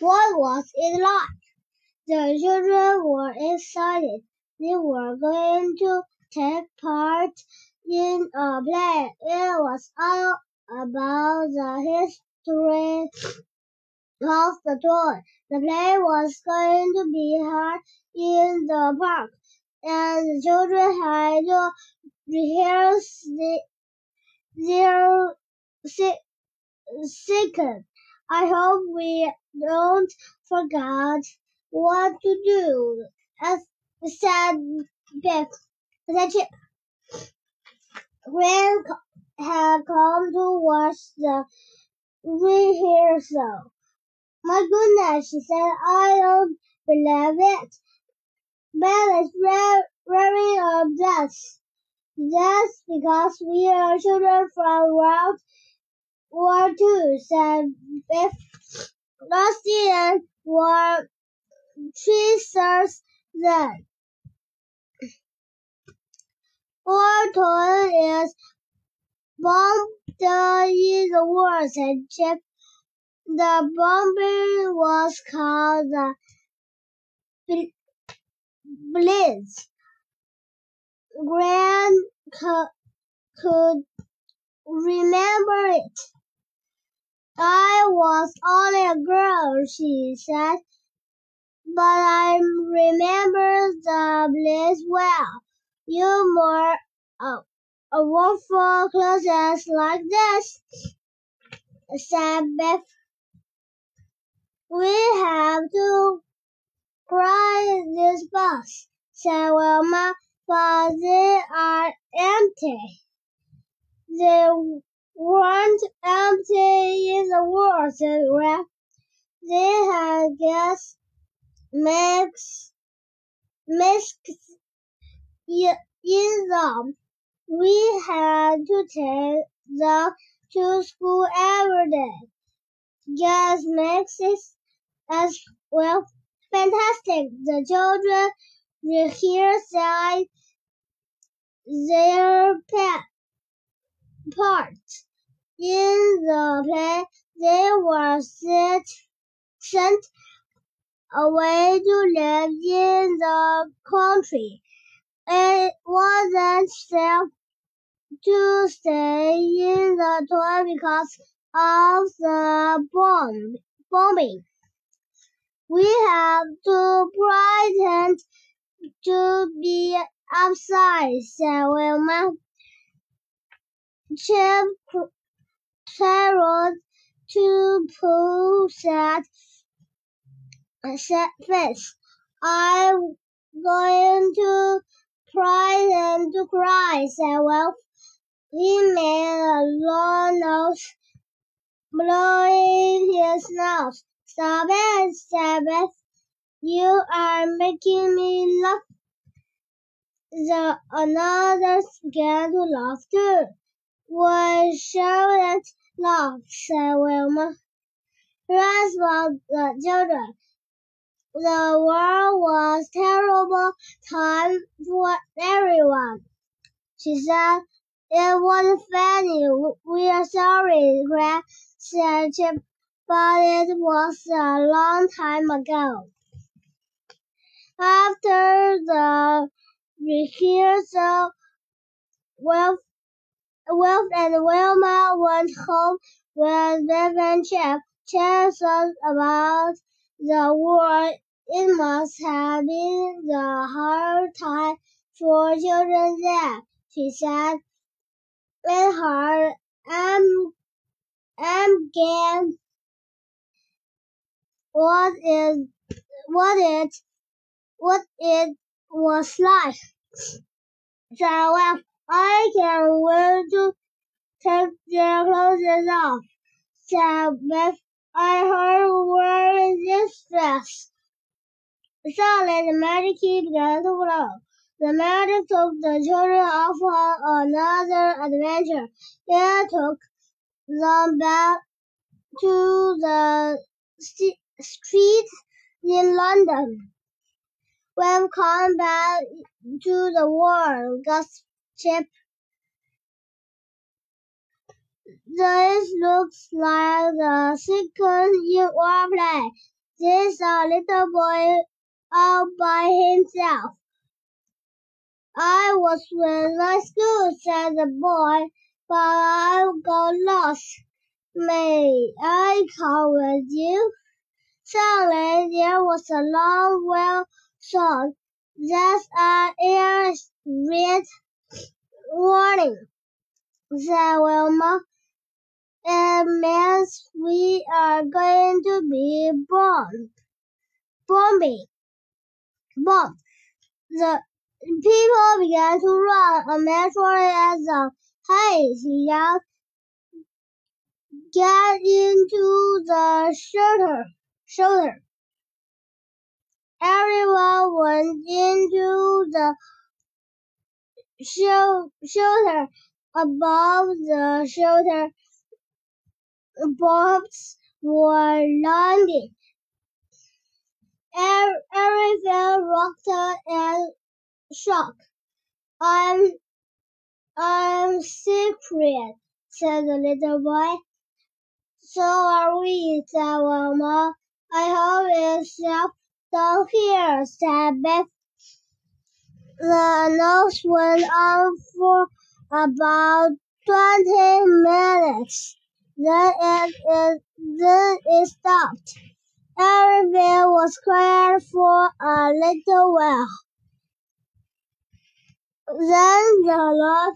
What was it like? The children were excited. They were going to take part in a play. It was all about the history of the toy. The play was going to be held in the park, and the children had to rehearse the, their second. I hope we don't forget what to do, as said Beck. Chip. Gran had come to watch the rehearsal. My goodness, she said, I don't believe it. Belle is wearing a dress. That's because we are children from World War II, said Biff. Rusty and were three stars then. Our toy is bombed in the war, said Chip. The bombing was called the Blitz. Gran could remember it. I was only a girl, she said, but I remember the Blitz well. You wore oh, a, a waffle clothes like this, said Biff. We have to cry this bus, said Wilma, but they are empty. They weren't empty in the world, said Ralph. They had gas mix, mixed in them. We had to take them to school every day. Gas mixes as well. Fantastic. The children rehearsed their part. In the play, they were set, sent away to live in the country. It wasn't safe to stay in the toy because of the bomb, bombing. We have to pretend to be outside, said Wilma. Chip carrot to pull that said face. I'm going to cry and to cry, said Wilf. He made a long nose, blowing his nose. Stop it, said Biff. You are making me laugh. The others began to laugh too. We shouldn't laugh, said Wilma. Rest about the children. The world was terrible time for everyone. She said, it wasn't funny. We are sorry, Gran said Chip but it was a long time ago. After the rehearsal, Wilf, Wilf and Wilma went home with and Chip. Chip thought about the war. It must have been the hard time for children there, she said. It's hard. I'm, I'm again what is what it what it was like. So well, I can wait to take their clothes off. So Biff, I heard wearing this dress. Suddenly the magic key began to flow. The magic took the children off on another adventure. It took them back to the streets in London. When We've come back to the war, gasped Chip. This looks like the second in war play. There's a little boy all by himself. I was with my school, said the boy, but I got lost. May I come with you? Suddenly there was a long, well song. That's an air red warning, said Wilma. It means we are going to be bombed. Bombing. Bombed. The people began to run. A man shouted at them. Hey, he yelled. Get into the shelter. Shelter. Everyone went into the shelter. Above the shoulder bombs were landing. Everything rocked and shock. I'm I'm secret, said the little boy. So are we, said Wilma. I hope it's safe down here, said Biff. The nose went on for about twenty minutes. Then it, it then it stopped. Everything was quiet for a little while. Then the Lord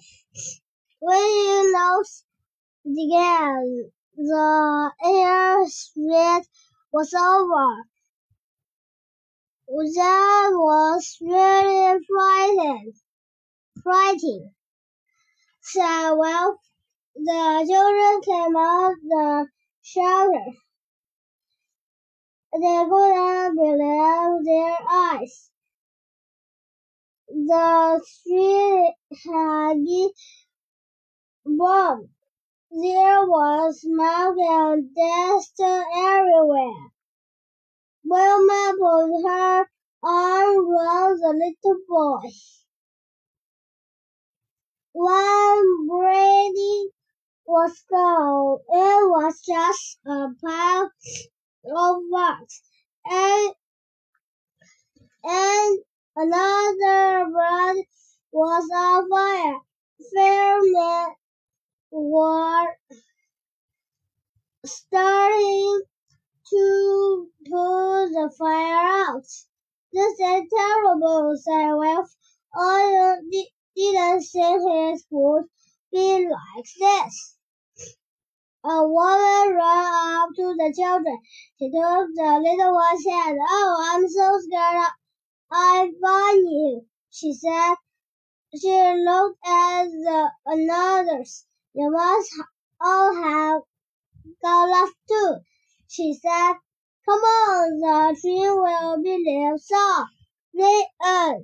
windy nose began. The air raid was over. That was really frightened. Frightening. So well, the children came out the shelter. They couldn't believe their eyes the street had bombed. There was smoke and dust everywhere. Wilma put her arm around the little boy. When Brady was gone, it was just a pile of rocks and and Another bird was on fire. Firemen were starting to put the fire out. This is terrible, said Wilf. I didn't think it would be like this. A woman ran up to the children. She took the little one's hand. Oh, I'm so scared. I find you, she said. She looked at the others. You must all have got lost too, she said. Come on, the tree will be left off. The end.